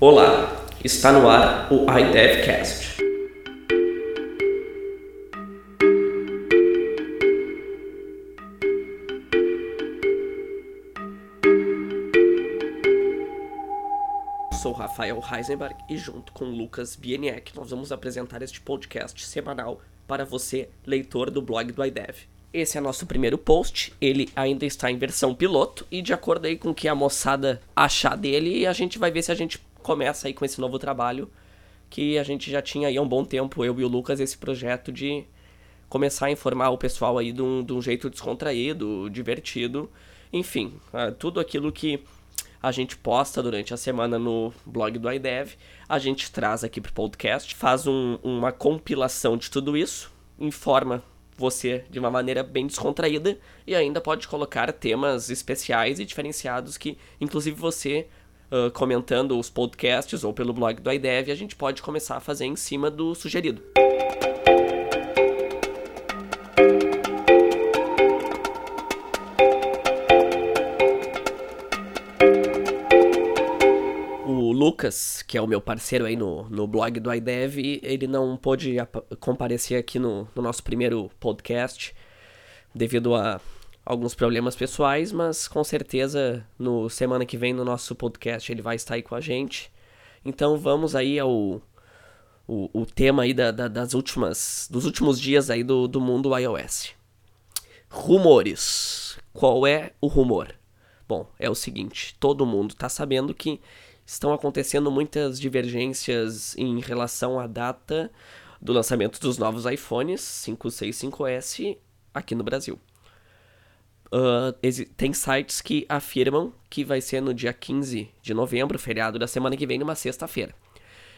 Olá, está no ar o iDevCast. Sou Rafael Heisenberg e junto com Lucas Bieniek nós vamos apresentar este podcast semanal para você, leitor do blog do iDev. Esse é nosso primeiro post, ele ainda está em versão piloto e de acordo aí com o que a moçada achar dele, a gente vai ver se a gente começa aí com esse novo trabalho que a gente já tinha aí há um bom tempo, eu e o Lucas, esse projeto de começar a informar o pessoal aí de um, de um jeito descontraído, divertido, enfim, ah, tudo aquilo que a gente posta durante a semana no blog do iDev, a gente traz aqui para o podcast, faz um, uma compilação de tudo isso, informa você de uma maneira bem descontraída e ainda pode colocar temas especiais e diferenciados que, inclusive, você comentando os podcasts ou pelo blog do iDev, a gente pode começar a fazer em cima do sugerido. Lucas, que é o meu parceiro aí no, no blog do iDev, ele não pôde comparecer aqui no, no nosso primeiro podcast devido a alguns problemas pessoais, mas com certeza no semana que vem no nosso podcast ele vai estar aí com a gente. Então vamos aí ao o, o tema aí da, da, das últimas dos últimos dias aí do, do mundo iOS. Rumores. Qual é o rumor? Bom, é o seguinte, todo mundo está sabendo que estão acontecendo muitas divergências em relação à data do lançamento dos novos iPhones 5, 6, 5S aqui no Brasil. Uh, tem sites que afirmam que vai ser no dia 15 de novembro, feriado da semana que vem, numa sexta-feira.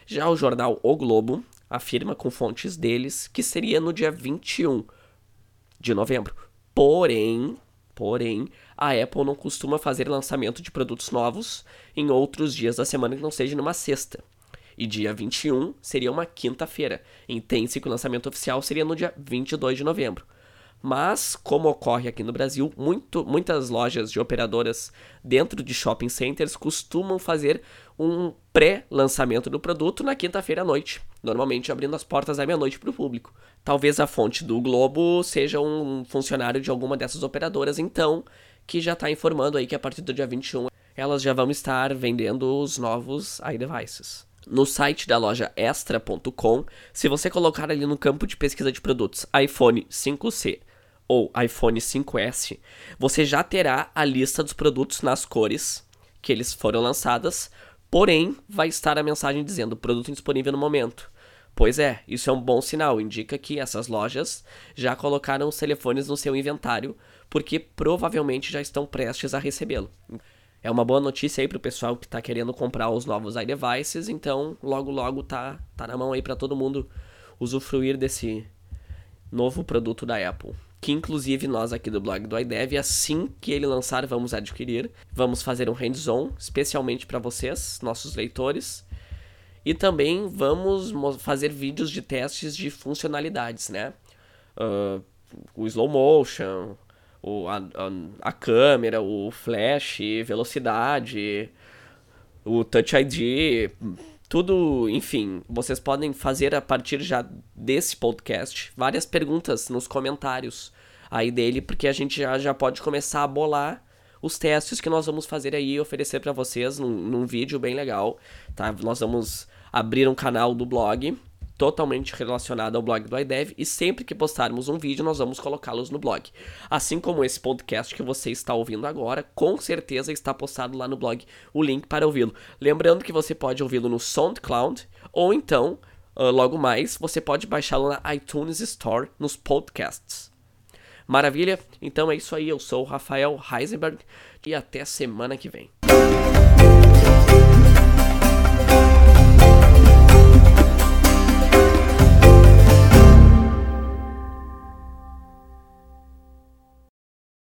Já o jornal O Globo afirma com fontes deles que seria no dia 21 de novembro. Porém, Porém, a Apple não costuma fazer lançamento de produtos novos em outros dias da semana que não seja numa sexta. E dia 21 seria uma quinta-feira. Entende-se que o lançamento oficial seria no dia 22 de novembro. Mas, como ocorre aqui no Brasil, muito, muitas lojas de operadoras dentro de shopping centers costumam fazer um pré-lançamento do produto na quinta-feira à noite, normalmente abrindo as portas à meia-noite para o público. Talvez a fonte do Globo seja um funcionário de alguma dessas operadoras, então, que já está informando aí que a partir do dia 21 elas já vão estar vendendo os novos iDevices. No site da loja extra.com, se você colocar ali no campo de pesquisa de produtos iPhone 5C ou iPhone 5S, você já terá a lista dos produtos nas cores que eles foram lançadas, porém vai estar a mensagem dizendo produto indisponível no momento. Pois é, isso é um bom sinal, indica que essas lojas já colocaram os telefones no seu inventário, porque provavelmente já estão prestes a recebê-lo. É uma boa notícia aí pro pessoal que está querendo comprar os novos iDevices, então logo logo tá, tá na mão aí para todo mundo usufruir desse novo produto da Apple que inclusive nós aqui do blog do iDev, assim que ele lançar, vamos adquirir. Vamos fazer um hands-on, especialmente para vocês, nossos leitores. E também vamos fazer vídeos de testes de funcionalidades, né? Uh, o slow motion, o, a, a, a câmera, o flash, velocidade, o Touch ID, tudo, enfim, vocês podem fazer a partir já desse podcast várias perguntas nos comentários aí dele, porque a gente já, já pode começar a bolar os testes que nós vamos fazer aí e oferecer para vocês num, num vídeo bem legal, tá? Nós vamos abrir um canal do blog totalmente relacionado ao blog do iDev e sempre que postarmos um vídeo nós vamos colocá-los no blog. Assim como esse podcast que você está ouvindo agora, com certeza está postado lá no blog o link para ouvi-lo. Lembrando que você pode ouvi-lo no SoundCloud ou então, uh, logo mais, você pode baixá-lo na iTunes Store nos podcasts. Maravilha? Então é isso aí, eu sou o Rafael Heisenberg e até semana que vem.